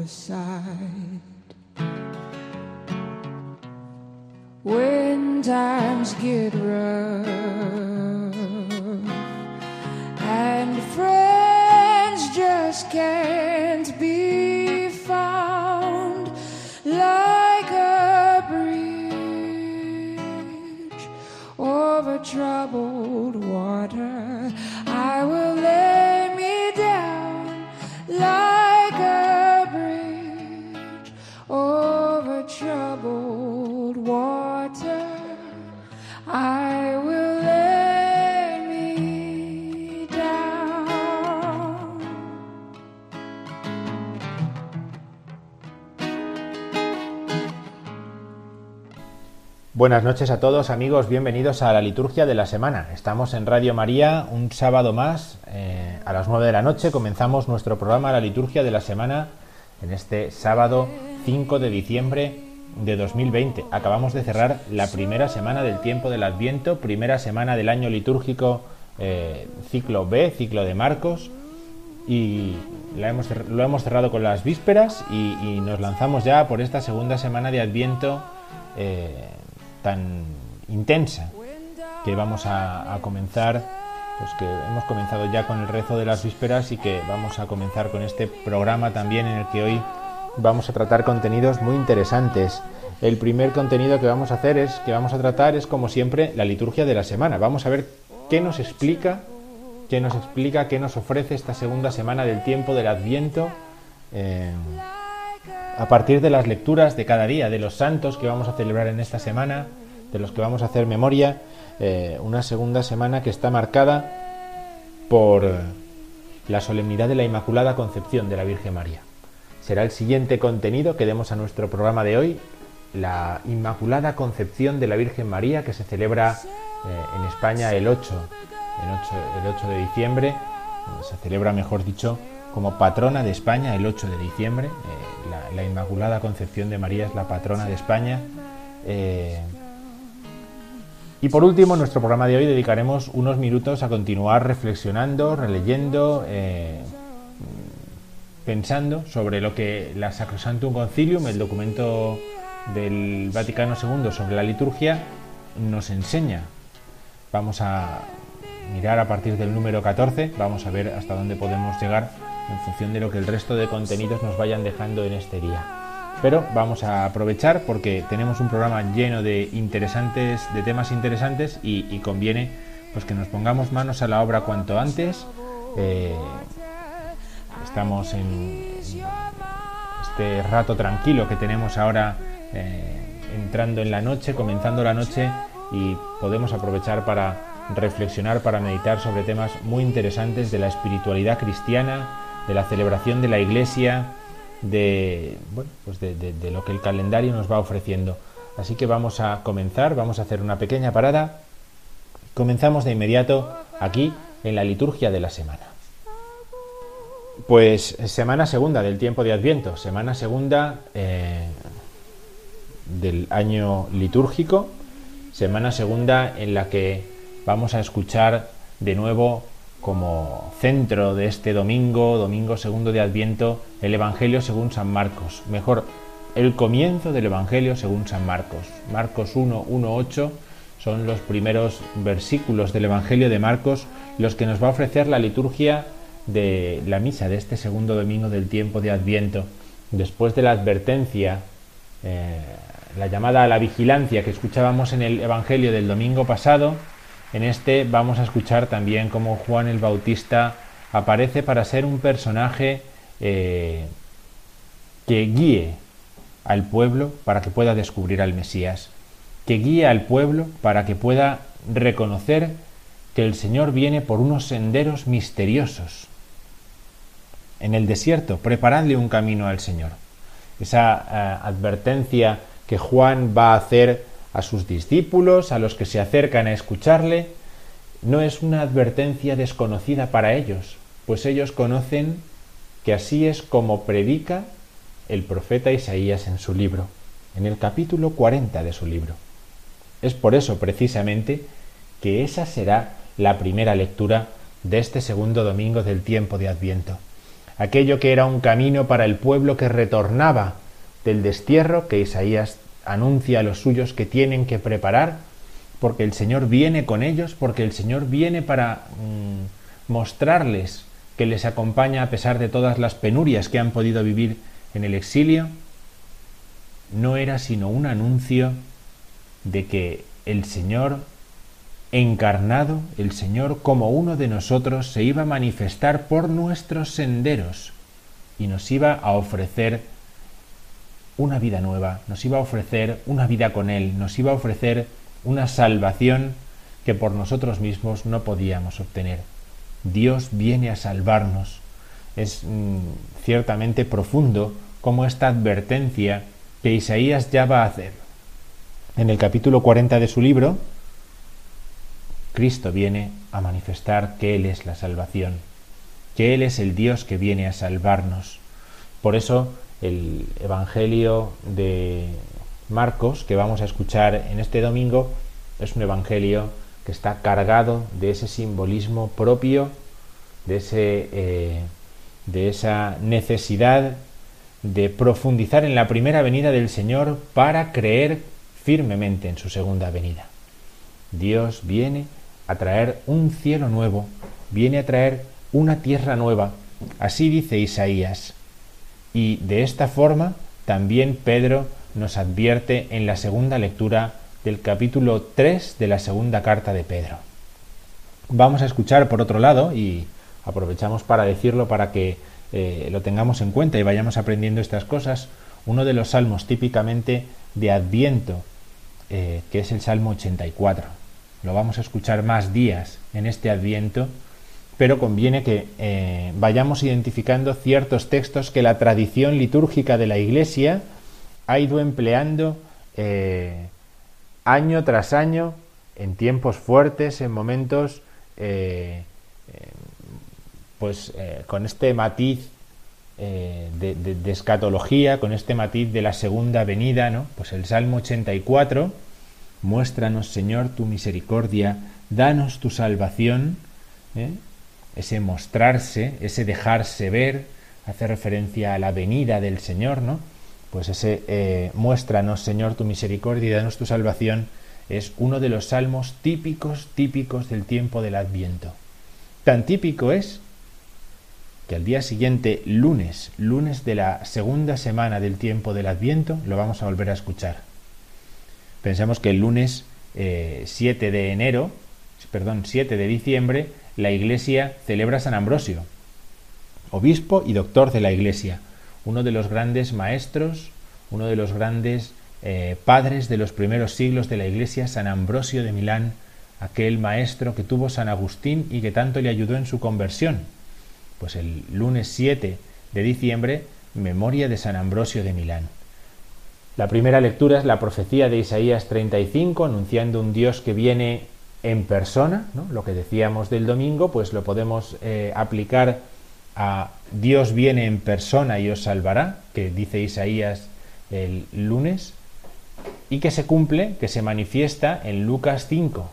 Your side. When times get rough Buenas noches a todos amigos, bienvenidos a la liturgia de la semana. Estamos en Radio María un sábado más eh, a las 9 de la noche. Comenzamos nuestro programa La liturgia de la semana en este sábado 5 de diciembre de 2020. Acabamos de cerrar la primera semana del tiempo del Adviento, primera semana del año litúrgico eh, ciclo B, ciclo de Marcos. Y la hemos lo hemos cerrado con las vísperas y, y nos lanzamos ya por esta segunda semana de Adviento eh, tan intensa que vamos a, comenzar, pues que hemos comenzado ya con el rezo de las vísperas y que vamos a comenzar con este programa también en el que hoy vamos a tratar contenidos muy interesantes. El primer contenido que vamos a hacer es que vamos a tratar es como siempre la liturgia de la semana. Vamos a ver qué nos explica, qué nos explica, qué nos ofrece esta segunda semana del tiempo del Adviento. eh, a partir de las lecturas de cada día, de los santos que vamos a celebrar en esta semana, de los que vamos a hacer memoria, eh, una segunda semana que está marcada por eh, la solemnidad de la Inmaculada Concepción de la Virgen María. Será el siguiente contenido que demos a nuestro programa de hoy, la Inmaculada Concepción de la Virgen María, que se celebra eh, en España el 8, el 8, el 8 de diciembre, se celebra, mejor dicho, como patrona de España el 8 de diciembre. Eh, la, la Inmaculada Concepción de María es la patrona de España. Eh, y por último, en nuestro programa de hoy dedicaremos unos minutos a continuar reflexionando, releyendo, eh, pensando sobre lo que la Sacrosantum Concilium, el documento del Vaticano II sobre la liturgia, nos enseña. Vamos a mirar a partir del número 14, vamos a ver hasta dónde podemos llegar en función de lo que el resto de contenidos nos vayan dejando en este día. Pero vamos a aprovechar porque tenemos un programa lleno de interesantes, de temas interesantes y, conviene pues que nos pongamos manos a la obra cuanto antes. Eh, estamos en, en este rato tranquilo que tenemos ahora eh, entrando en la noche, comenzando la noche y podemos aprovechar para reflexionar, para meditar sobre temas muy interesantes de la espiritualidad cristiana, de la celebración de la iglesia, de, bueno, pues de, de- lo que el calendario nos va ofreciendo. Así que vamos a comenzar, vamos a hacer una pequeña parada. Comenzamos de inmediato aquí en la liturgia de la semana. Pues semana segunda del tiempo de Adviento, semana segunda eh, del año litúrgico, semana segunda en la que vamos a escuchar de nuevo como centro de este domingo, domingo segundo de Adviento, el Evangelio según San Marcos. Mejor, el comienzo del Evangelio según San Marcos. Marcos 1, 1, 8 son los primeros versículos del Evangelio de Marcos los que nos va a ofrecer la liturgia de la misa de este segundo domingo del tiempo de Adviento. Después de la advertencia, eh, la llamada a la vigilancia que escuchábamos en el Evangelio del domingo pasado, en este vamos a escuchar también cómo Juan el Bautista aparece para ser un personaje eh, que guíe al pueblo para que pueda descubrir al Mesías, que guíe al pueblo para que pueda reconocer que el Señor viene por unos senderos misteriosos. En el desierto, preparadle un camino al Señor. Esa eh, advertencia que Juan va a hacer a sus discípulos, a los que se acercan a escucharle, no es una advertencia desconocida para ellos, pues ellos conocen que así es como predica el profeta Isaías en su libro, en el capítulo 40 de su libro. Es por eso precisamente que esa será la primera lectura de este segundo domingo del tiempo de Adviento. Aquello que era un camino para el pueblo que retornaba del destierro que Isaías anuncia a los suyos que tienen que preparar, porque el Señor viene con ellos, porque el Señor viene para mm, mostrarles que les acompaña a pesar de todas las penurias que han podido vivir en el exilio, no era sino un anuncio de que el Señor encarnado, el Señor como uno de nosotros, se iba a manifestar por nuestros senderos y nos iba a ofrecer una vida nueva, nos iba a ofrecer una vida con Él, nos iba a ofrecer una salvación que por nosotros mismos no podíamos obtener. Dios viene a salvarnos. Es mm, ciertamente profundo como esta advertencia que Isaías ya va a hacer. En el capítulo 40 de su libro, Cristo viene a manifestar que Él es la salvación, que Él es el Dios que viene a salvarnos. Por eso el Evangelio de Marcos que vamos a escuchar en este domingo es un Evangelio que está cargado de ese simbolismo propio, de, ese, eh, de esa necesidad de profundizar en la primera venida del Señor para creer firmemente en su segunda venida. Dios viene a traer un cielo nuevo, viene a traer una tierra nueva, así dice Isaías. Y de esta forma también Pedro nos advierte en la segunda lectura del capítulo 3 de la segunda carta de Pedro. Vamos a escuchar por otro lado, y aprovechamos para decirlo para que eh, lo tengamos en cuenta y vayamos aprendiendo estas cosas, uno de los salmos típicamente de Adviento, eh, que es el Salmo 84. Lo vamos a escuchar más días en este Adviento pero conviene que eh, vayamos identificando ciertos textos que la tradición litúrgica de la Iglesia ha ido empleando eh, año tras año, en tiempos fuertes, en momentos, eh, pues con este matiz de, de, escatología, con este matiz de la segunda venida, ¿no? Pues el Salmo 84, muéstranos, Señor, tu misericordia, danos tu salvación, ese mostrarse, ese dejarse ver, hace referencia a la venida del Señor, ¿no? Pues ese eh, muéstranos, Señor, tu misericordia y danos tu salvación, es uno de los salmos típicos, típicos del tiempo del Adviento. Tan típico es que al día siguiente, lunes, lunes de la segunda semana del tiempo del Adviento, lo vamos a volver a escuchar. Pensamos que el lunes 7 eh, de enero, perdón, 7 de diciembre, la Iglesia celebra San Ambrosio, obispo y doctor de la Iglesia, uno de los grandes maestros, uno de los grandes eh, padres de los primeros siglos de la Iglesia, San Ambrosio de Milán, aquel maestro que tuvo San Agustín y que tanto le ayudó en su conversión. Pues el lunes 7 de diciembre, memoria de San Ambrosio de Milán. La primera lectura es la profecía de Isaías 35, anunciando un Dios que viene en persona, lo que decíamos del domingo, pues lo podemos eh, aplicar a Dios viene en persona y os salvará, que dice Isaías el lunes, y que se cumple, que se manifiesta en Lucas 5,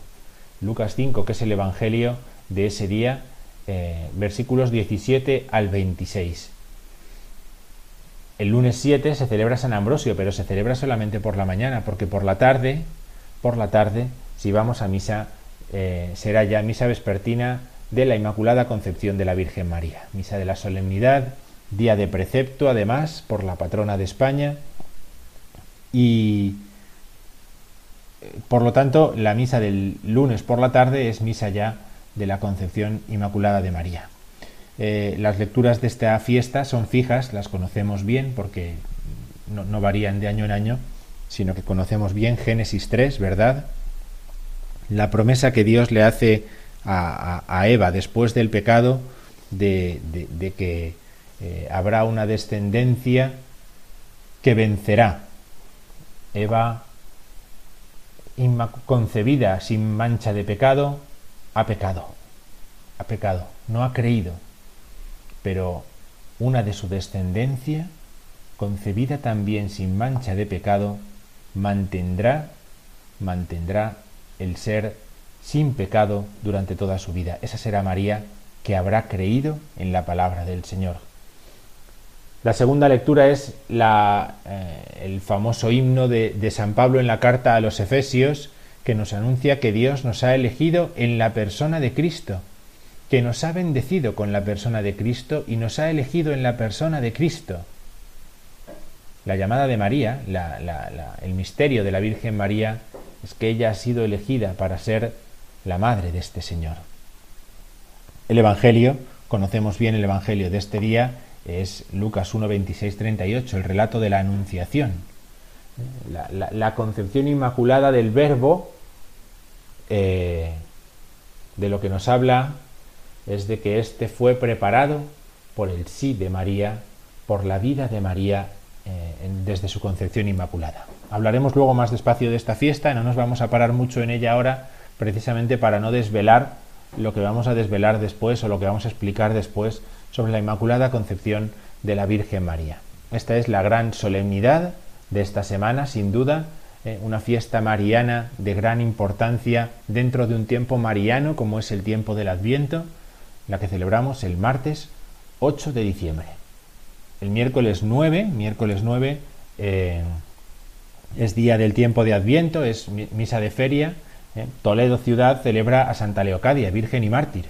Lucas 5, que es el Evangelio de ese día, eh, versículos 17 al 26. el lunes 7 se celebra San Ambrosio, pero se celebra solamente por la mañana, porque por la tarde, por la tarde, si vamos a misa, eh, será ya misa vespertina de la Inmaculada Concepción de la Virgen María, misa de la solemnidad, día de precepto, además, por la patrona de España, y por lo tanto, la misa del lunes por la tarde es misa ya de la Concepción Inmaculada de María. Eh, las lecturas de esta fiesta son fijas, las conocemos bien porque no, varían de año en año, sino que conocemos bien Génesis 3, ¿verdad? La promesa que Dios le hace a, Eva después del pecado de, que eh, habrá una descendencia que vencerá. Eva concebida sin mancha de pecado, ha pecado, ha pecado, no ha creído, pero una de su descendencia, concebida también sin mancha de pecado, mantendrá, mantendrá el ser sin pecado durante toda su vida. Esa será María que habrá creído en la palabra del Señor. La segunda lectura es la, eh, el famoso himno de, de San Pablo en la carta a los Efesios, que nos anuncia que Dios nos ha elegido en la persona de Cristo, que nos ha bendecido con la persona de Cristo y nos ha elegido en la persona de Cristo. La llamada de María, el misterio de la Virgen María, es que ella ha sido elegida para ser la madre de este Señor. El Evangelio, conocemos bien el Evangelio de este día, es Lucas 1, 26, 38, el relato de la Anunciación. La, concepción inmaculada del Verbo, eh, de lo que nos habla es de que éste fue preparado por el sí de María, por la vida de María eh, desde su concepción inmaculada. Hablaremos luego más despacio de esta fiesta, no nos vamos a parar mucho en ella ahora, precisamente para no desvelar lo que vamos a desvelar después o lo que vamos a explicar después sobre la Inmaculada Concepción de la Virgen María. Esta es la gran solemnidad de esta semana, sin duda, eh, una fiesta mariana de gran importancia dentro de un tiempo mariano como es el tiempo del Adviento, la que celebramos el martes 8 de diciembre. El miércoles 9, miércoles 9 eh, es día del tiempo de Adviento, es misa de feria. Eh, Toledo ciudad celebra a Santa Leocadia, Virgen y Mártir,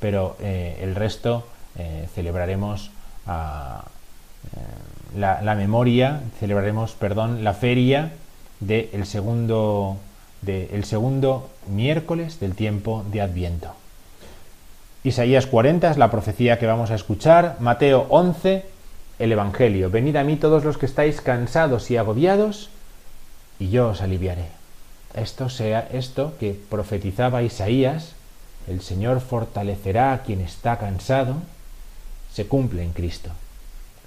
pero el resto eh, celebraremos eh, la, memoria, celebraremos, perdón, la feria del segundo, de, segundo miércoles del tiempo de Adviento. Isaías 40 es la profecía que vamos a escuchar, Mateo 11, el Evangelio. Venid a mí todos los que estáis cansados y agobiados, y yo os aliviaré. Esto sea esto que profetizaba Isaías, el Señor fortalecerá a quien está cansado, se cumple en Cristo.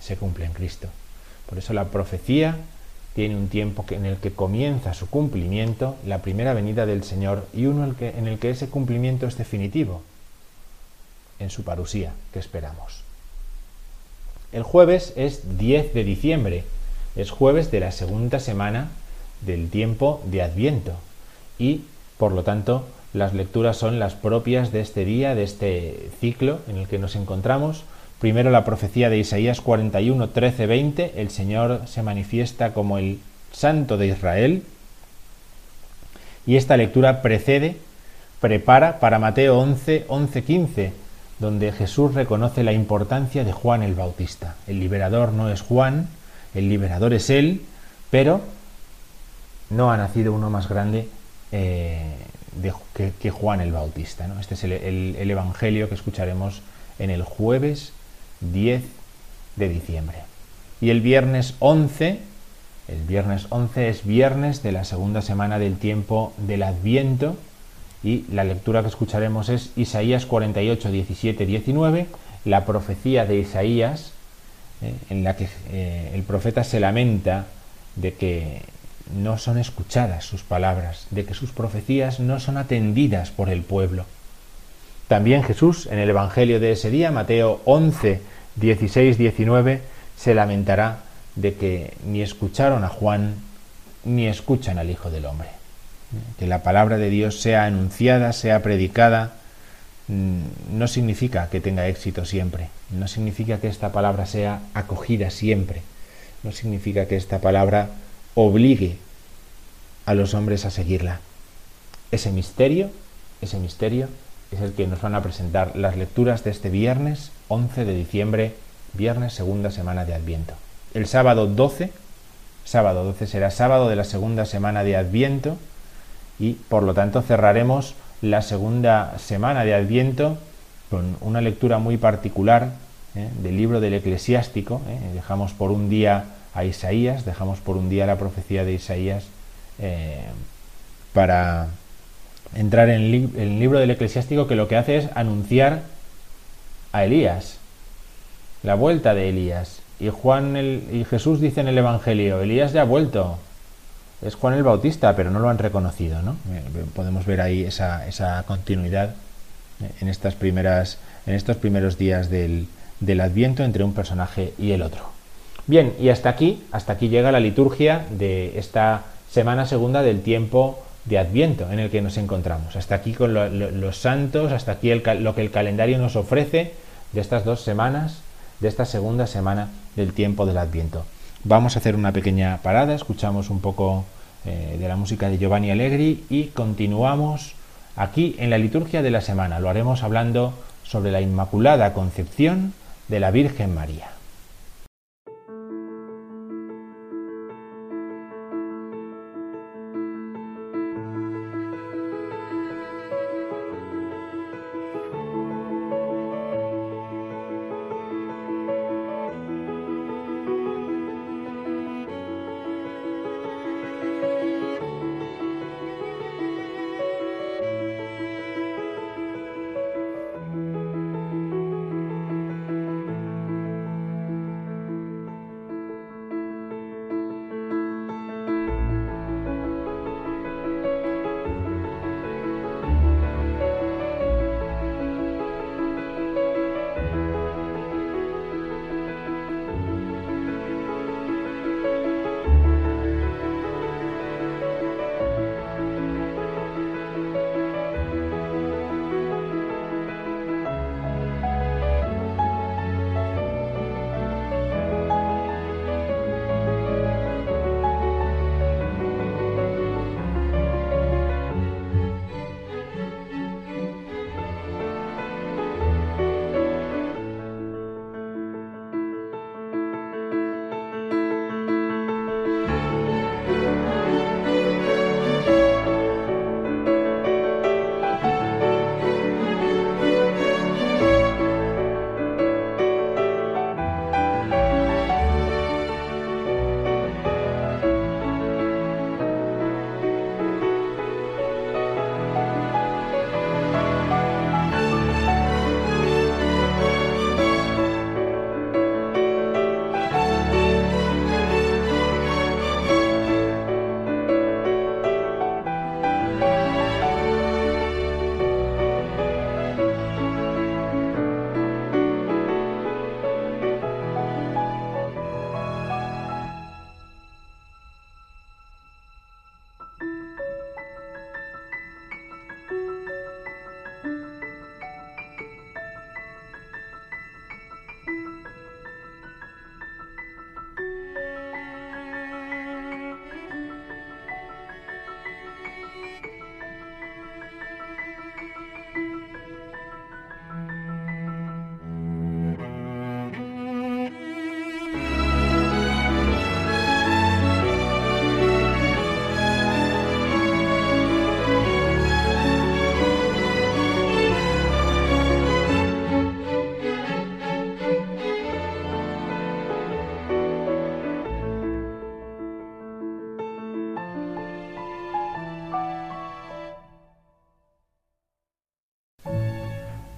Se cumple en Cristo. Por eso la profecía tiene un tiempo en el que comienza su cumplimiento, la primera venida del Señor, y uno en el que ese cumplimiento es definitivo, en su parusía, que esperamos. El jueves es 10 de diciembre, es jueves de la segunda semana del tiempo de Adviento, y por lo tanto las lecturas son las propias de este día, de este ciclo en el que nos encontramos, Primero la profecía de Isaías 41, 13, 20, el Señor se manifiesta como el Santo de Israel. Y esta lectura precede, prepara para Mateo 11, 11, 15, donde Jesús reconoce la importancia de Juan el Bautista. El liberador no es Juan, el liberador es Él, pero no ha nacido uno más grande eh, que, Juan el Bautista. Este es el Evangelio que escucharemos en el jueves 10 de diciembre. Y el viernes 11, el viernes 11 es viernes de la segunda semana del tiempo del Adviento y la lectura que escucharemos es Isaías 48, 17, 19, la profecía de Isaías, eh, en la que eh, el profeta se lamenta de que no son escuchadas sus palabras, de que sus profecías no son atendidas por el pueblo. También Jesús en el Evangelio de ese día, Mateo 11, 16, 19, se lamentará de que ni escucharon a Juan ni escuchan al Hijo del Hombre. Que la palabra de Dios sea anunciada, sea predicada, mm, no significa que tenga éxito siempre, no significa que esta palabra sea acogida siempre, no significa que esta palabra obligue a los hombres a seguirla. Ese misterio, ese misterio es el que nos van a presentar las lecturas de este viernes 11 de diciembre, viernes segunda semana de Adviento. El sábado 12, sábado 12 será sábado de la segunda semana de Adviento y por lo tanto cerraremos la segunda semana de Adviento con una lectura muy particular ¿eh? del libro del eclesiástico. ¿eh? Dejamos por un día a Isaías, dejamos por un día la profecía de Isaías eh, para entrar en el, libro del eclesiástico que lo que hace es anunciar a Elías, la vuelta de Elías. Y Juan el, y Jesús dice en el Evangelio, Elías ya ha vuelto. Es Juan el Bautista, pero no lo han reconocido, ¿no? Podemos ver ahí esa, esa continuidad en estas primeras, en estos primeros días del, del Adviento entre un personaje y el otro. Bien, y hasta aquí, hasta aquí llega la liturgia de esta semana segunda del tiempo de Adviento en el que nos encontramos. Hasta aquí con los santos, hasta aquí lo que el calendario nos ofrece de estas dos semanas, de esta segunda semana del tiempo del Adviento. Vamos a hacer una pequeña parada, escuchamos un poco eh, de la música de Giovanni Allegri y continuamos aquí en la liturgia de la semana. Lo haremos hablando sobre la Inmaculada Concepción de la Virgen María.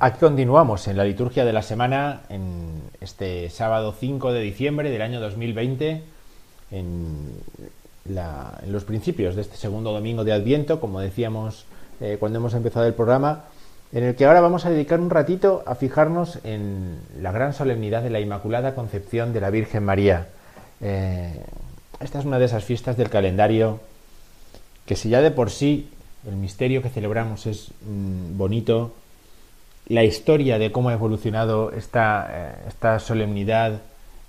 Aquí continuamos en la liturgia de la semana, en este sábado 5 de diciembre del año 2020, en, los principios de este segundo domingo de Adviento, como decíamos eh, cuando hemos empezado el programa, en el que ahora vamos a dedicar un ratito a fijarnos en la gran solemnidad de la Inmaculada Concepción de la Virgen María. Eh, esta es una de esas fiestas del calendario que si ya de por sí el misterio que celebramos es mm, bonito, la historia de cómo ha evolucionado esta, eh, esta solemnidad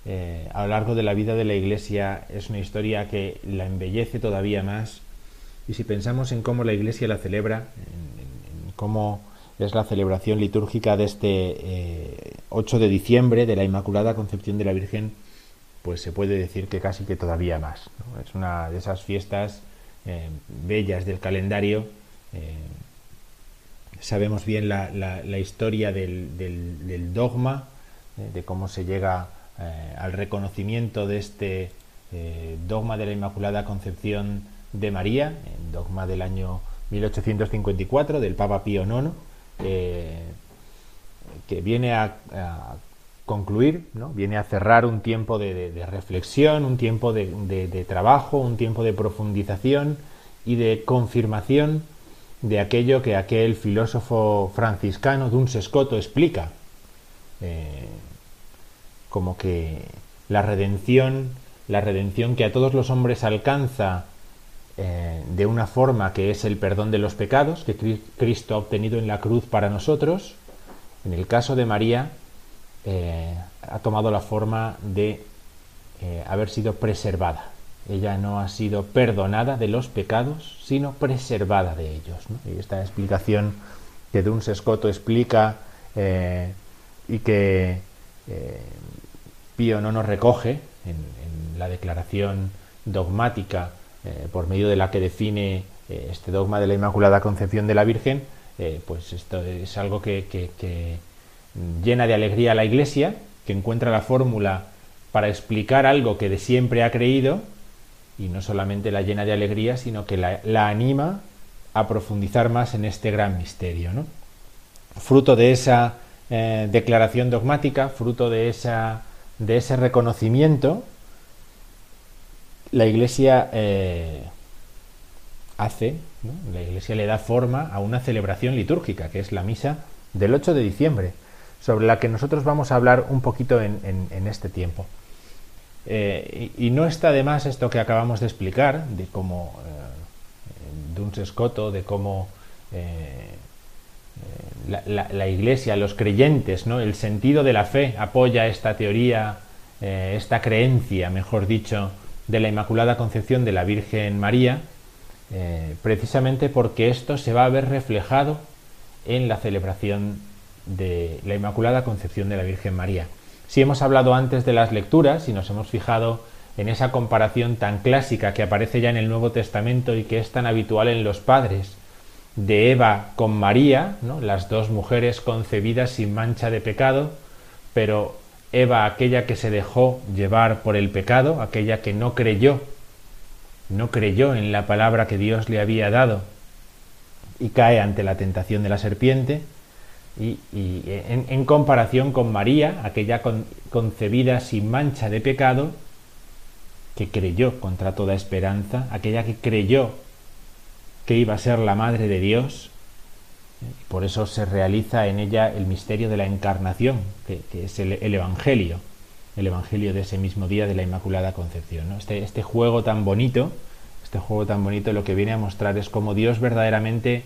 eh, a lo largo de la vida de la Iglesia es una historia que la embellece todavía más. Y si pensamos en cómo la Iglesia la celebra, en, cómo es la celebración litúrgica de este eh, 8 de diciembre de la Inmaculada Concepción de la Virgen, pues se puede decir que casi que todavía más. Es una de esas fiestas eh, bellas del calendario. Sabemos bien la, historia del, dogma, eh, de cómo se llega eh, al reconocimiento de este eh, dogma de la Inmaculada Concepción de María, el dogma del año 1854 del Papa Pío IX, que viene a, concluir, ¿no? viene a cerrar un tiempo de, reflexión, un tiempo de, trabajo, un tiempo de profundización y de confirmación de aquello que aquel filósofo franciscano Duns Scoto explica, eh, como que la redención, la redención que a todos los hombres alcanza eh, de una forma que es el perdón de los pecados que Cristo ha obtenido en la cruz para nosotros, en el caso de María, eh, ha tomado la forma de haber sido preservada. Ella no ha sido perdonada de los pecados, sino preservada de ellos. Y esta explicación que Duns Scoto explica eh, y que eh, Pío no nos recoge en, la declaración dogmática eh, por medio de la que define este dogma de la Inmaculada Concepción de la Virgen, pues esto es algo que, llena de alegría a la Iglesia, que encuentra la fórmula para explicar algo que de siempre ha creído, y no solamente la llena de alegría, sino que la, la anima a profundizar más en este gran misterio. ¿no? Fruto de esa eh, declaración dogmática, fruto de, esa, de ese reconocimiento, la Iglesia eh, hace, la Iglesia le da forma a una celebración litúrgica, que es la misa del 8 de diciembre, sobre la que nosotros vamos a hablar un poquito en, en este tiempo. Eh, y, no está de más esto que acabamos de explicar, de cómo eh, Duns Scoto, de cómo eh, la, la, la, Iglesia, los creyentes, ¿no? el sentido de la fe apoya esta teoría, eh, esta creencia, mejor dicho, de la Inmaculada Concepción de la Virgen María, eh, precisamente porque esto se va a ver reflejado en la celebración de la Inmaculada Concepción de la Virgen María. Si hemos hablado antes de las lecturas y nos hemos fijado en esa comparación tan clásica que aparece ya en el Nuevo Testamento y que es tan habitual en los padres, de Eva con María, las dos mujeres concebidas sin mancha de pecado, pero Eva aquella que se dejó llevar por el pecado, aquella que no creyó, no creyó en la palabra que Dios le había dado y cae ante la tentación de la serpiente, y, y en, comparación con María, aquella con, concebida sin mancha de pecado, que creyó contra toda esperanza, aquella que creyó que iba a ser la madre de Dios, por eso se realiza en ella el misterio de la encarnación, que, es el, el, Evangelio, el Evangelio de ese mismo día de la Inmaculada Concepción. Este, este juego tan bonito, este juego tan bonito lo que viene a mostrar es cómo Dios verdaderamente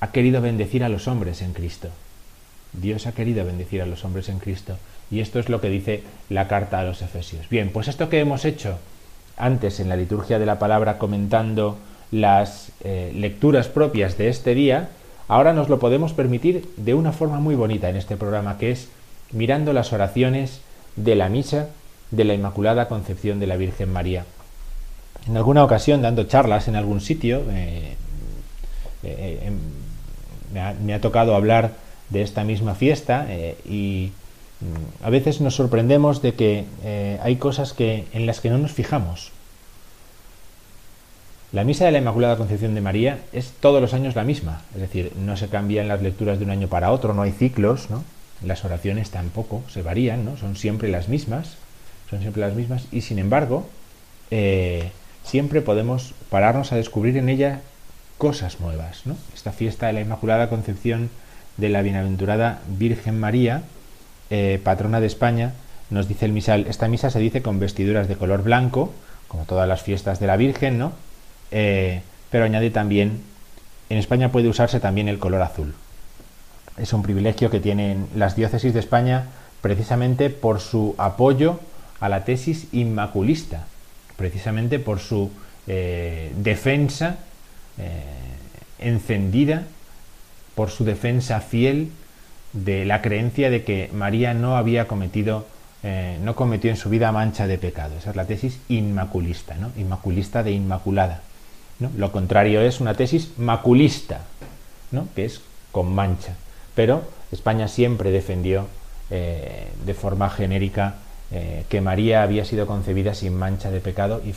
ha querido bendecir a los hombres en Cristo. Dios ha querido bendecir a los hombres en Cristo. Y esto es lo que dice la carta a los Efesios. Bien, pues esto que hemos hecho antes en la liturgia de la palabra comentando las eh, lecturas propias de este día, ahora nos lo podemos permitir de una forma muy bonita en este programa, que es mirando las oraciones de la misa de la Inmaculada Concepción de la Virgen María. En alguna ocasión, dando charlas en algún sitio, eh, eh, ha, me, ha, tocado hablar de esta misma fiesta eh, y mm, a veces nos sorprendemos de que eh, hay cosas que, en las que no nos fijamos. La misa de la Inmaculada Concepción de María es todos los años la misma, es decir, no se cambian las lecturas de un año para otro, no hay ciclos, ¿no? las oraciones tampoco se varían, ¿no? son siempre las mismas, son siempre las mismas y sin embargo eh, siempre podemos pararnos a descubrir en ella cosas nuevas. ¿no? Esta fiesta de la Inmaculada Concepción de la Bienaventurada Virgen María, eh, patrona de España, nos dice el misal, esta misa se dice con vestiduras de color blanco, como todas las fiestas de la Virgen, ¿no? Eh, pero añade también, en España puede usarse también el color azul. Es un privilegio que tienen las diócesis de España precisamente por su apoyo a la tesis inmaculista, precisamente por su eh, defensa encendida, por su defensa fiel de la creencia de que María no había cometido, eh, no cometió en su vida mancha de pecado. Esa es la tesis inmaculista, ¿no? Inmaculista de inmaculada. ¿no? Lo contrario es una tesis maculista, ¿no? que es con mancha. Pero España siempre defendió de forma genérica eh, que María había sido concebida sin mancha de pecado y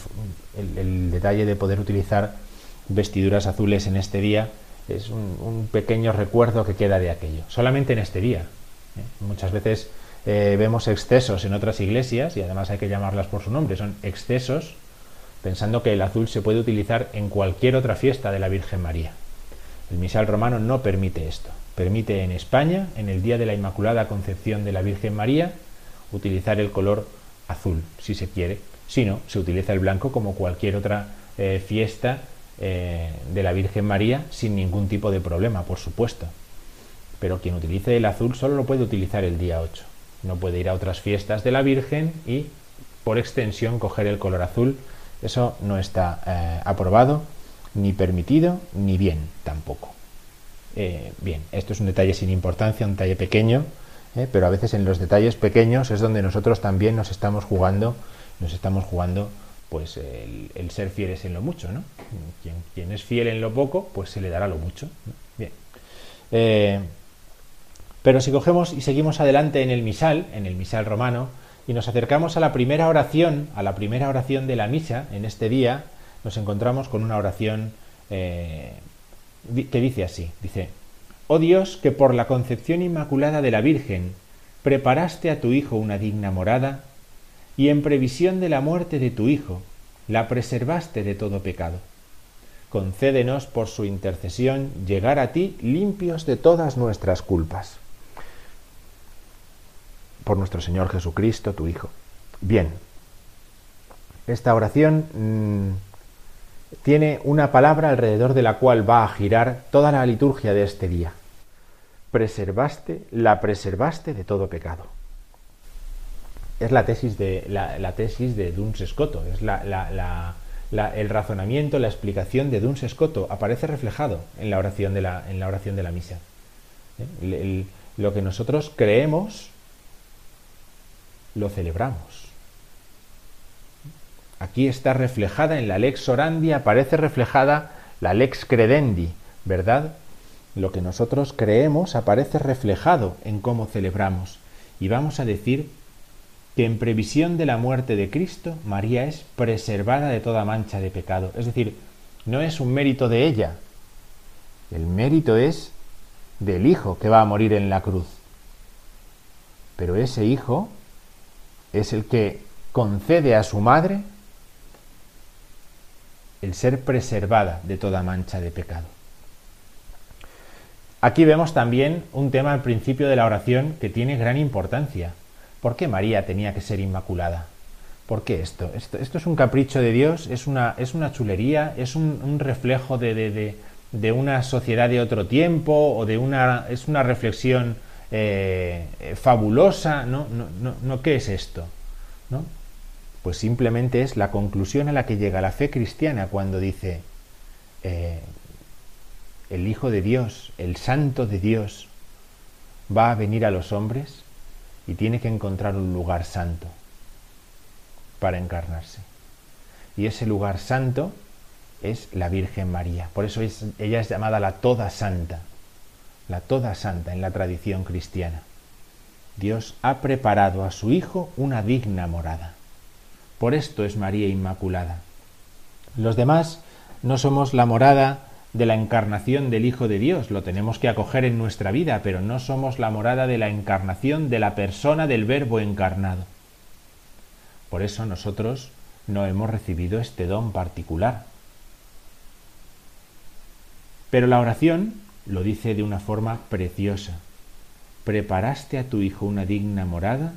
el, detalle de poder utilizar vestiduras azules en este día es un, pequeño recuerdo que queda de aquello, solamente en este día. ¿eh? Muchas veces eh, vemos excesos en otras iglesias y además hay que llamarlas por su nombre, son excesos, pensando que el azul se puede utilizar en cualquier otra fiesta de la Virgen María. El misal romano no permite esto. Permite en España, en el día de la Inmaculada Concepción de la Virgen María, utilizar el color azul, si se quiere. Si no, se utiliza el blanco como cualquier otra eh, fiesta eh, de la Virgen María sin ningún tipo de problema, por supuesto. Pero quien utilice el azul solo lo puede utilizar el día 8. No puede ir a otras fiestas de la Virgen y, por extensión, coger el color azul. Eso no está eh, aprobado, ni permitido, ni bien tampoco. bien, esto es un detalle sin importancia, un detalle pequeño, ¿eh? pero a veces en los detalles pequeños es donde nosotros también nos estamos jugando, nos estamos jugando pues el, ser fieles en lo mucho, ¿no? Quien, es fiel en lo poco, pues se le dará lo mucho. Bien. Eh, pero si cogemos y seguimos adelante en el misal, en el misal romano, y nos acercamos a la primera oración, a la primera oración de la misa en este día, nos encontramos con una oración eh, que dice así, dice, Oh Dios, que por la concepción inmaculada de la Virgen preparaste a tu Hijo una digna morada, y en previsión de la muerte de tu Hijo, la preservaste de todo pecado. Concédenos por su intercesión llegar a ti limpios de todas nuestras culpas. Por nuestro Señor Jesucristo, tu Hijo. Bien, esta oración mm, tiene una palabra alrededor de la cual va a girar toda la liturgia de este día. Preservaste, la preservaste de todo pecado. Es la tesis de, la, tesis de Duns Scoto, es el razonamiento, la explicación de Duns Scoto, aparece reflejado en la oración de la, en la, oración de la misa. ¿Eh? lo que nosotros creemos, lo celebramos Aquí está reflejada en la lex orandi, aparece reflejada la lex credendi, ¿verdad? Lo que nosotros creemos aparece reflejado en cómo celebramos. Y vamos a decir que en previsión de la muerte de Cristo, María es preservada de toda mancha de pecado. Es decir, no es un mérito de ella, el mérito es del Hijo que va a morir en la cruz. Pero ese Hijo es el que concede a su madre el ser preservada de toda mancha de pecado. Aquí vemos también un tema al principio de la oración que tiene gran importancia. ¿Por qué María tenía que ser inmaculada? ¿Por qué esto? Esto, es un capricho de Dios, es una, es una chulería, es un, reflejo de, de, una sociedad de otro tiempo o de una, es una reflexión eh, fabulosa. no, no, ¿Qué es esto? ¿No? Pues simplemente es la conclusión a la que llega la fe cristiana cuando dice, eh, el Hijo de Dios, el Santo de Dios, va a venir a los hombres y tiene que encontrar un lugar santo para encarnarse. Y ese lugar santo es la Virgen María. Por eso ella es llamada la Toda Santa, la Toda Santa en la tradición cristiana. Dios ha preparado a su Hijo una digna morada. Por esto es María Inmaculada. Los demás no somos la morada de la encarnación del Hijo de Dios, lo tenemos que acoger en nuestra vida, pero no somos la morada de la encarnación de la persona del Verbo encarnado. Por eso nosotros no hemos recibido este don particular. Pero la oración lo dice de una forma preciosa. ¿Preparaste a tu Hijo una digna morada?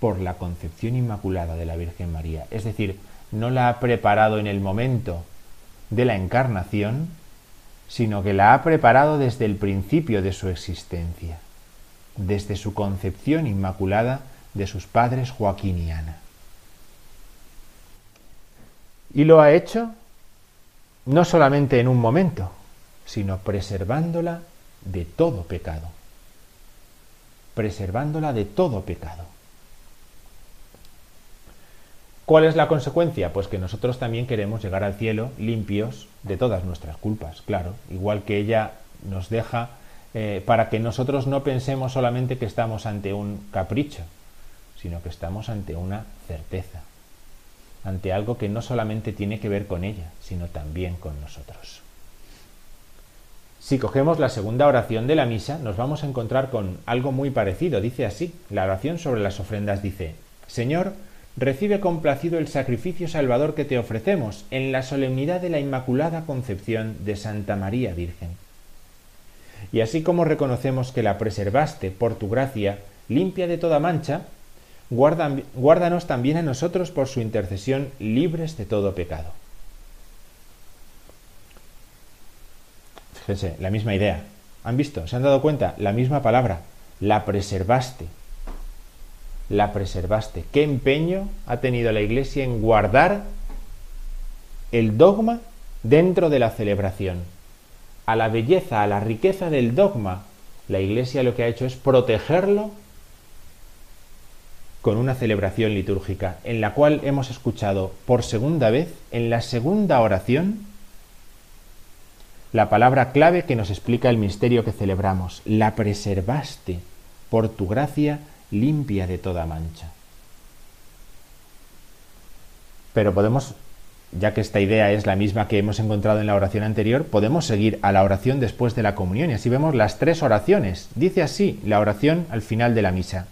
por la concepción inmaculada de la Virgen María. Es decir, no la ha preparado en el momento de la encarnación, sino que la ha preparado desde el principio de su existencia. Desde su concepción inmaculada de sus padres Joaquín y Ana. Y lo ha hecho no solamente en un momento, sino preservándola de todo pecado. Preservándola de todo pecado. ¿Cuál es la consecuencia? Pues que nosotros también queremos llegar al cielo limpios de todas nuestras culpas, claro, igual que ella nos deja eh, para que nosotros no pensemos solamente que estamos ante un capricho, sino que estamos ante una certeza, ante algo que no solamente tiene que ver con ella, sino también con nosotros. Si cogemos la segunda oración de la misa, nos vamos a encontrar con algo muy parecido. Dice así, la oración sobre las ofrendas dice, Señor, recibe complacido el sacrificio salvador que te ofrecemos en la solemnidad de la Inmaculada Concepción de Santa María Virgen. Y así como reconocemos que la preservaste por tu gracia, limpia de toda mancha, guárdanos también a nosotros por su intercesión libres de todo pecado. Fíjense, la misma idea. ¿Han visto? ¿Se han dado cuenta? La misma palabra. La preservaste la preservaste. ¿Qué empeño ha tenido la Iglesia en guardar el dogma dentro de la celebración? A la belleza, a la riqueza del dogma, la Iglesia lo que ha hecho es protegerlo con una celebración litúrgica en la cual hemos escuchado por segunda vez, en la segunda oración, la palabra clave que nos explica el misterio que celebramos. La preservaste por tu gracia limpia de toda mancha. Pero podemos, ya que esta idea es la misma que hemos encontrado en la oración anterior, podemos seguir a la oración después de la comunión y así vemos las tres oraciones. Dice así la oración al final de la misa.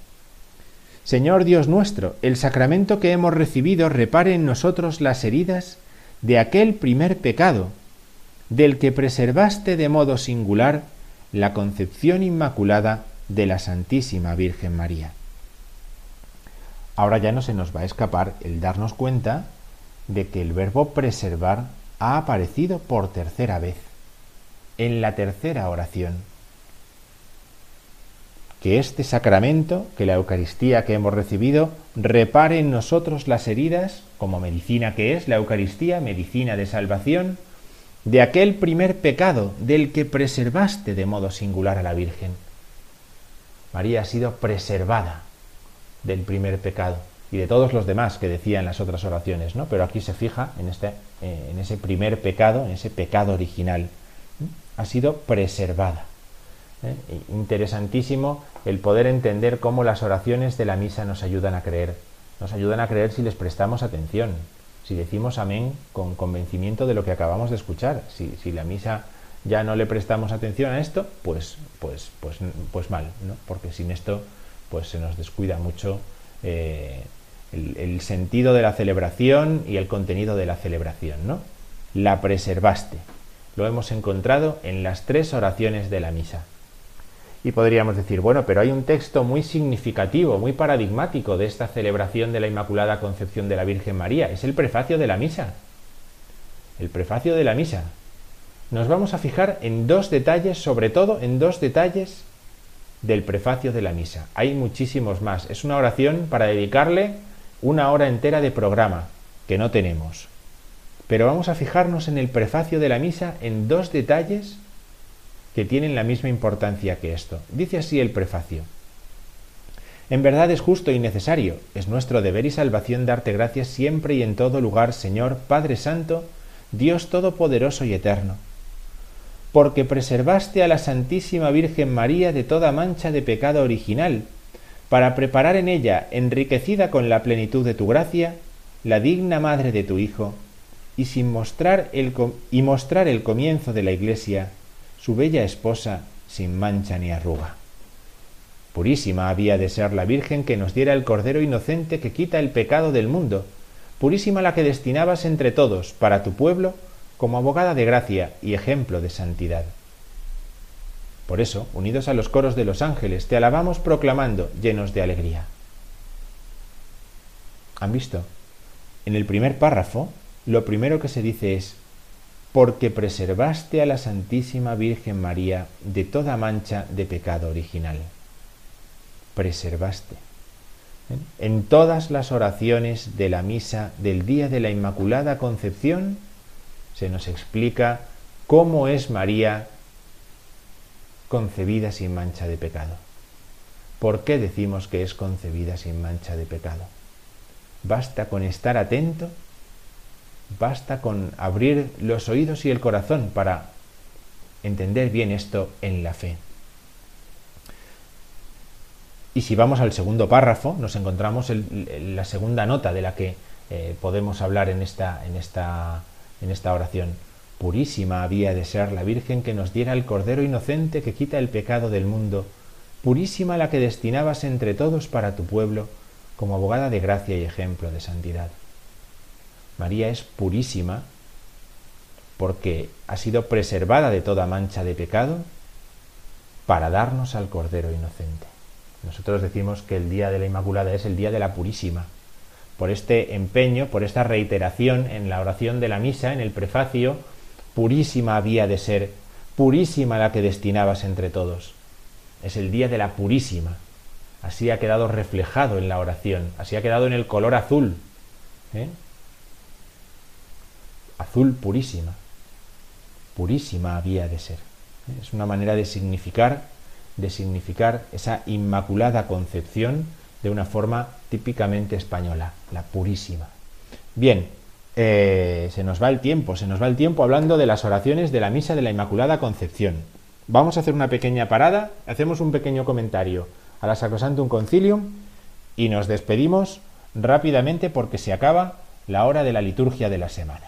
Señor Dios nuestro, el sacramento que hemos recibido repare en nosotros las heridas de aquel primer pecado, del que preservaste de modo singular la concepción inmaculada de la Santísima Virgen María. Ahora ya no se nos va a escapar el darnos cuenta de que el verbo preservar ha aparecido por tercera vez, en la tercera oración. Que este sacramento, que la Eucaristía que hemos recibido, repare en nosotros las heridas, como medicina que es la Eucaristía, medicina de salvación, de aquel primer pecado del que preservaste de modo singular a la Virgen María ha sido preservada del primer pecado y de todos los demás que decía en las otras oraciones, ¿no? Pero aquí se fija en, este, eh, en ese primer pecado, en ese pecado original. Ha sido preservada. ¿eh? Interesantísimo el poder entender cómo las oraciones de la misa nos ayudan a creer. Nos ayudan a creer si les prestamos atención, si decimos amén con convencimiento de lo que acabamos de escuchar, si, si la misa ya no le prestamos atención a esto, pues, pues, pues, pues mal, ¿no? Porque sin esto, pues se nos descuida mucho eh, el, el, sentido de la celebración y el contenido de la celebración, ¿no? La preservaste. Lo hemos encontrado en las tres oraciones de la misa. Y podríamos decir, bueno, pero hay un texto muy significativo, muy paradigmático de esta celebración de la Inmaculada Concepción de la Virgen María. Es el prefacio de la misa. El prefacio de la misa, nos vamos a fijar en dos detalles, sobre todo en dos detalles del prefacio de la misa. Hay muchísimos más. Es una oración para dedicarle una hora entera de programa, que no tenemos. Pero vamos a fijarnos en el prefacio de la misa en dos detalles que tienen la misma importancia que esto. Dice así el prefacio. En verdad es justo y necesario, es nuestro deber y salvación darte gracias siempre y en todo lugar, Señor, Padre Santo, Dios Todopoderoso y Eterno porque preservaste a la Santísima Virgen María de toda mancha de pecado original, para preparar en ella, enriquecida con la plenitud de tu gracia, la digna madre de tu Hijo, y sin mostrar el y mostrar el comienzo de la Iglesia, su bella esposa, sin mancha ni arruga. Purísima había de ser la Virgen que nos diera el Cordero inocente que quita el pecado del mundo, purísima la que destinabas entre todos para tu pueblo como abogada de gracia y ejemplo de santidad. Por eso, unidos a los coros de los ángeles, te alabamos proclamando, llenos de alegría. ¿Han visto? En el primer párrafo, lo primero que se dice es, porque preservaste a la Santísima Virgen María de toda mancha de pecado original. Preservaste. ¿Eh? En todas las oraciones de la misa del día de la Inmaculada Concepción se nos explica cómo es María concebida sin mancha de pecado. ¿Por qué decimos que es concebida sin mancha de pecado? Basta con estar atento, basta con abrir los oídos y el corazón para entender bien esto en la fe. Y si vamos al segundo párrafo, nos encontramos en la segunda nota de la que eh, podemos hablar en esta, en, esta, en esta oración. Purísima había de ser la Virgen que nos diera el Cordero inocente que quita el pecado del mundo, purísima la que destinabas entre todos para tu pueblo, como abogada de gracia y ejemplo de santidad. María es purísima porque ha sido preservada de toda mancha de pecado para darnos al Cordero inocente. Nosotros decimos que el día de la Inmaculada es el día de la Purísima. Por este empeño, por esta reiteración en la oración de la misa, en el prefacio, purísima había de ser, purísima la que destinabas entre todos. Es el día de la Purísima. Así ha quedado reflejado en la oración, así ha quedado en el color azul. ¿eh? Azul purísima. Purísima había de ser. ¿eh? Es una manera de significar de significar esa inmaculada concepción de una forma típicamente española, la purísima. Bien, eh, se nos va el tiempo, se nos va el tiempo hablando de las oraciones de la Misa de la Inmaculada Concepción. Vamos a hacer una pequeña parada, hacemos un pequeño comentario a la Sacrosantum Concilium y nos despedimos rápidamente porque se acaba la hora de la liturgia de la semana.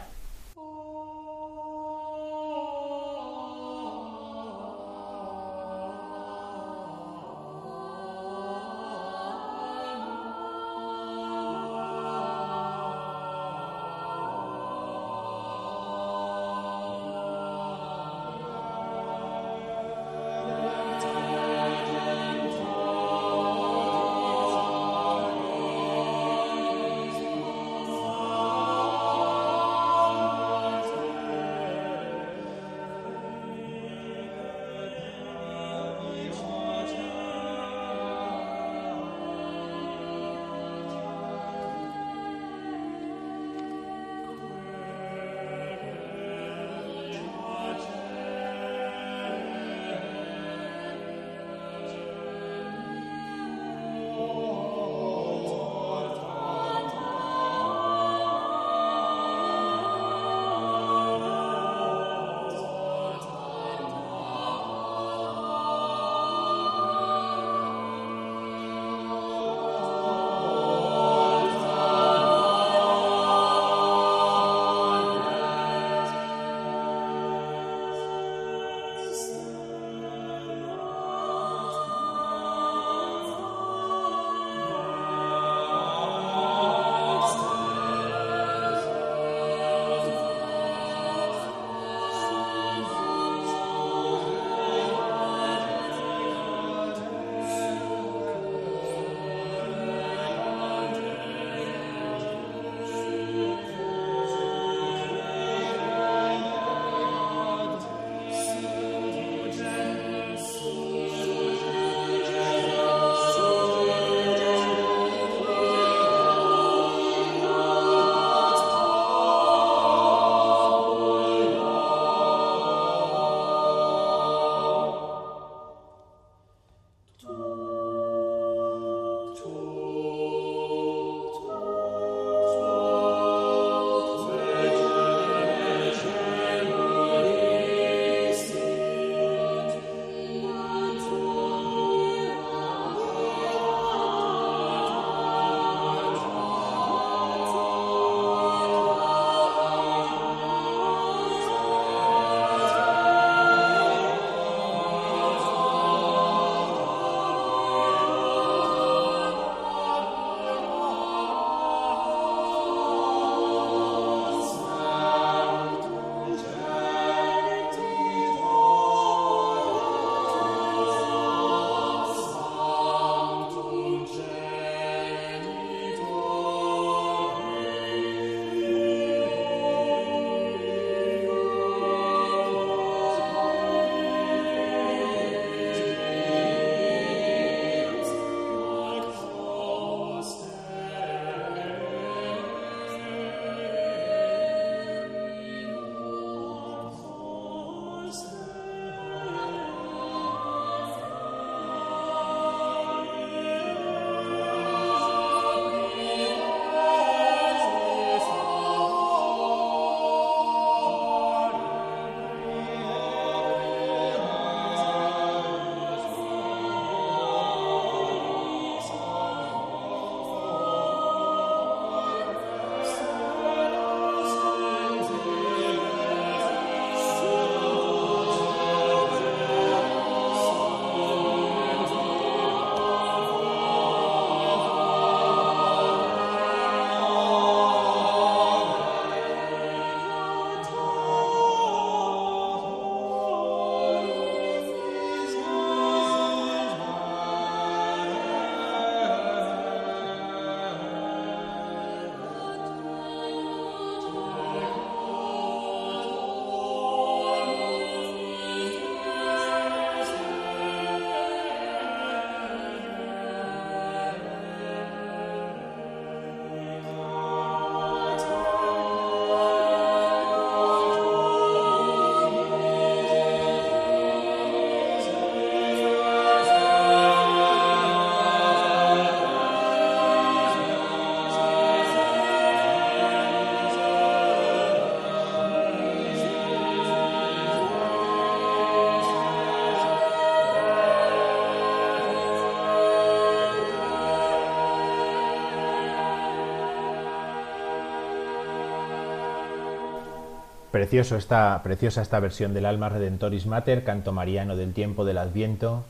Esta, preciosa esta versión del Alma Redentoris Mater, canto mariano del tiempo del Adviento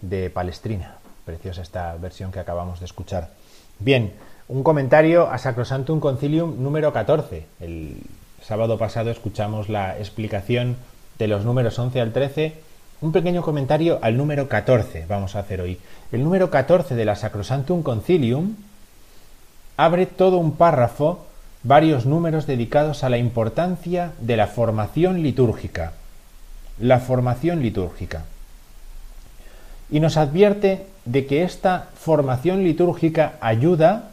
de Palestrina. Preciosa esta versión que acabamos de escuchar. Bien, un comentario a Sacrosantum Concilium número 14. El sábado pasado escuchamos la explicación de los números 11 al 13. Un pequeño comentario al número 14 vamos a hacer hoy. El número 14 de la Sacrosantum Concilium abre todo un párrafo varios números dedicados a la importancia de la formación litúrgica. La formación litúrgica. Y nos advierte de que esta formación litúrgica ayuda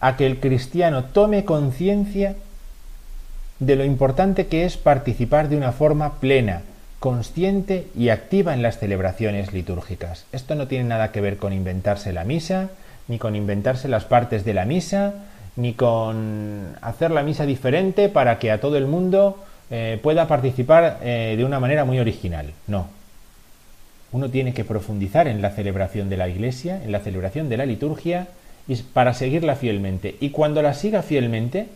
a que el cristiano tome conciencia de lo importante que es participar de una forma plena, consciente y activa en las celebraciones litúrgicas. Esto no tiene nada que ver con inventarse la misa, ni con inventarse las partes de la misa, ni con hacer la misa diferente para que a todo el mundo eh, pueda participar eh, de una manera muy original. No. Uno tiene que profundizar en la celebración de la iglesia, en la celebración de la liturgia, y para seguirla fielmente. Y cuando la siga fielmente,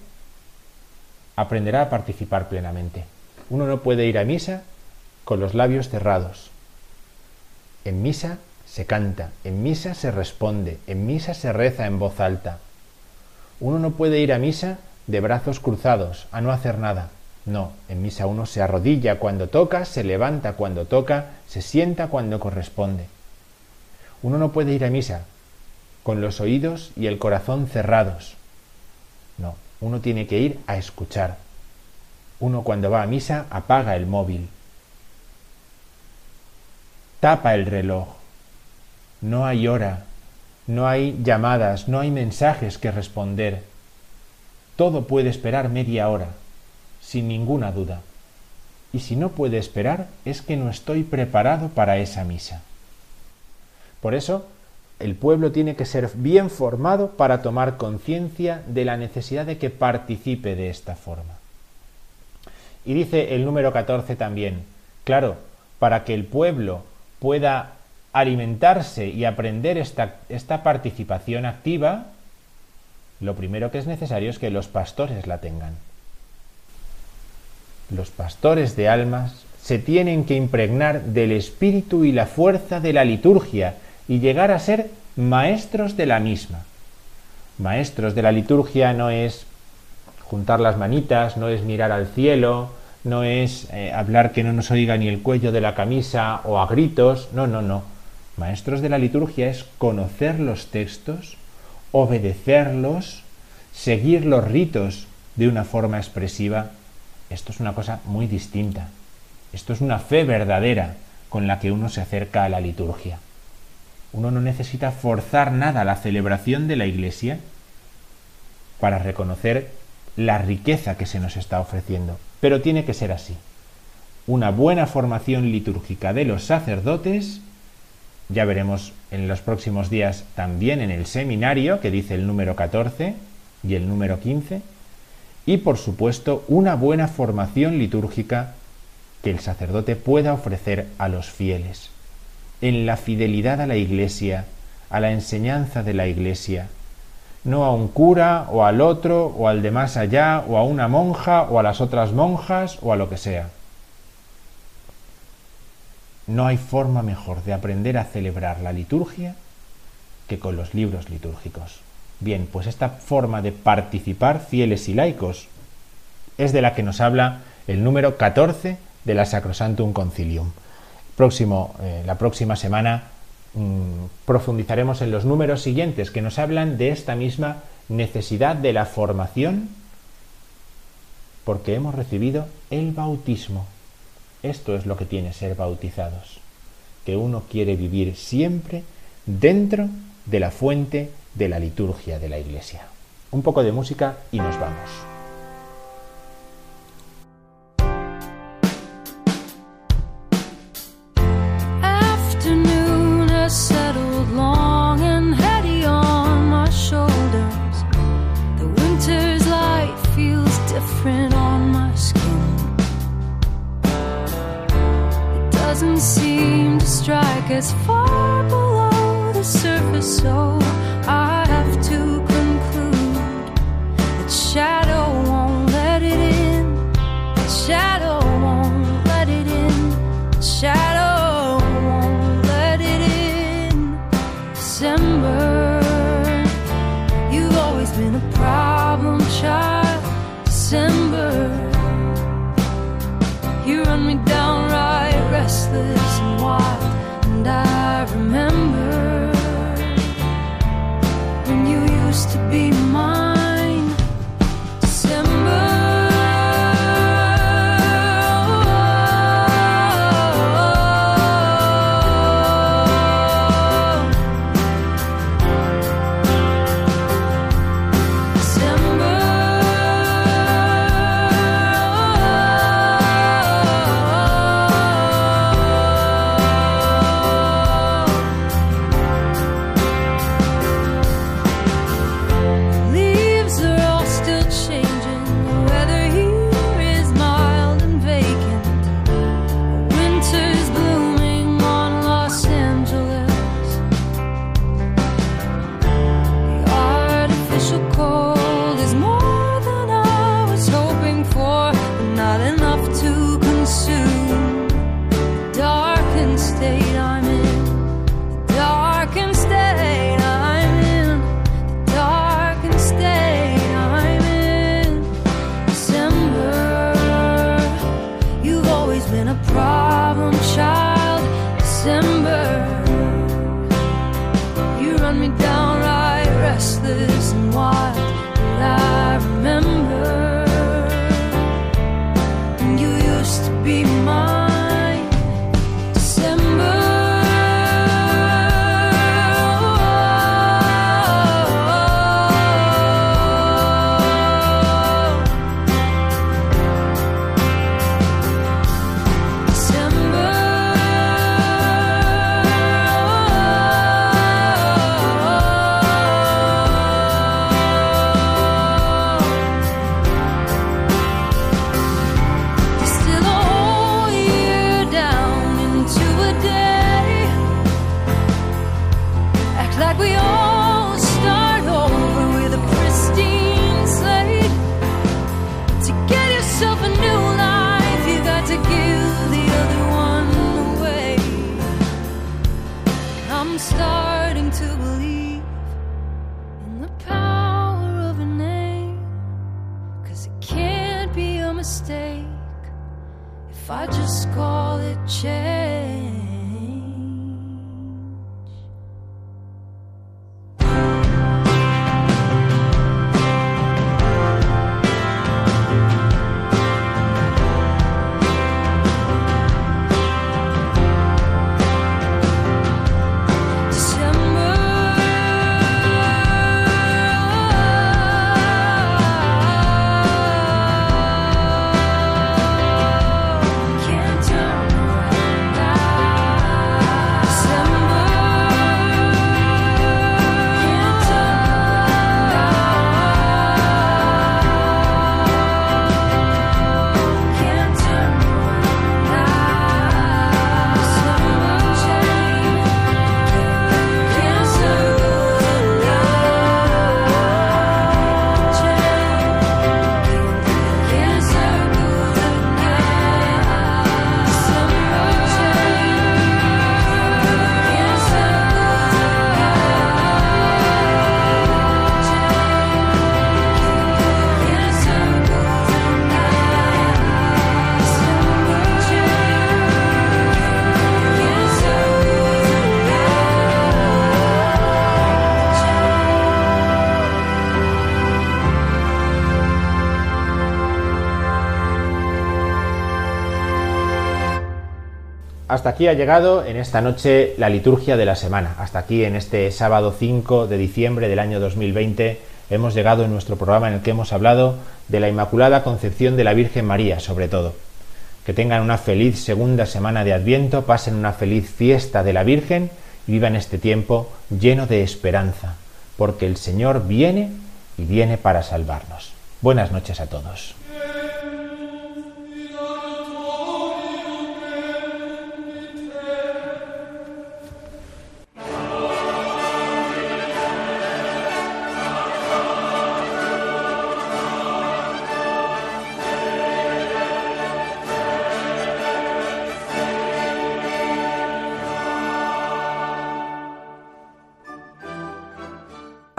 aprenderá a participar plenamente. Uno no puede ir a misa con los labios cerrados. En misa se canta, en misa se responde, en misa se reza en voz alta. Uno no puede ir a misa de brazos cruzados, a no hacer nada. No, en misa uno se arrodilla cuando toca, se levanta cuando toca, se sienta cuando corresponde. Uno no puede ir a misa con los oídos y el corazón cerrados. No, uno tiene que ir a escuchar. Uno cuando va a misa apaga el móvil, tapa el reloj. No hay hora, no hay llamadas, no hay mensajes que responder. Todo puede esperar media hora, sin ninguna duda. Y si no puede esperar, es que no estoy preparado para esa misa. Por eso, el pueblo tiene que ser bien formado para tomar conciencia de la necesidad de que participe de esta forma. Y dice el número 14 también, claro, para que el pueblo pueda alimentarse y aprender esta, esta participación activa, lo primero que es necesario es que los pastores la tengan. Los pastores de almas se tienen que impregnar del espíritu y la fuerza de la liturgia y llegar a ser maestros de la misma. Maestros de la liturgia no es juntar las manitas, no es mirar al cielo, no es eh, hablar que no nos oiga ni el cuello de la camisa o a gritos, no, no, no Maestros de la liturgia es conocer los textos, obedecerlos, seguir los ritos de una forma expresiva. Esto es una cosa muy distinta. Esto es una fe verdadera con la que uno se acerca a la liturgia. Uno no necesita forzar nada la celebración de la Iglesia para reconocer la riqueza que se nos está ofreciendo. Pero tiene que ser así. Una buena formación litúrgica de los sacerdotes ya veremos en los próximos días también en el seminario, que dice el número 14 y el número 15, y por supuesto una buena formación litúrgica que el sacerdote pueda ofrecer a los fieles, en la fidelidad a la Iglesia, a la enseñanza de la Iglesia, no a un cura o al otro o al de más allá o a una monja o a las otras monjas o a lo que sea. No hay forma mejor de aprender a celebrar la liturgia que con los libros litúrgicos. Bien, pues esta forma de participar fieles y laicos es de la que nos habla el número 14 de la Sacrosantum Concilium. Próximo, eh, la próxima semana mm, profundizaremos en los números siguientes que nos hablan de esta misma necesidad de la formación porque hemos recibido el bautismo. Esto es lo que tiene ser bautizados, que uno quiere vivir siempre dentro de la fuente de la liturgia de la Iglesia. Un poco de música y nos vamos. Mistake if I just call it change. Hasta aquí ha llegado en esta noche la liturgia de la semana. Hasta aquí en este sábado 5 de diciembre del año 2020 hemos llegado en nuestro programa en el que hemos hablado de la Inmaculada Concepción de la Virgen María, sobre todo. Que tengan una feliz segunda semana de Adviento, pasen una feliz fiesta de la Virgen y vivan este tiempo lleno de esperanza, porque el Señor viene y viene para salvarnos. Buenas noches a todos.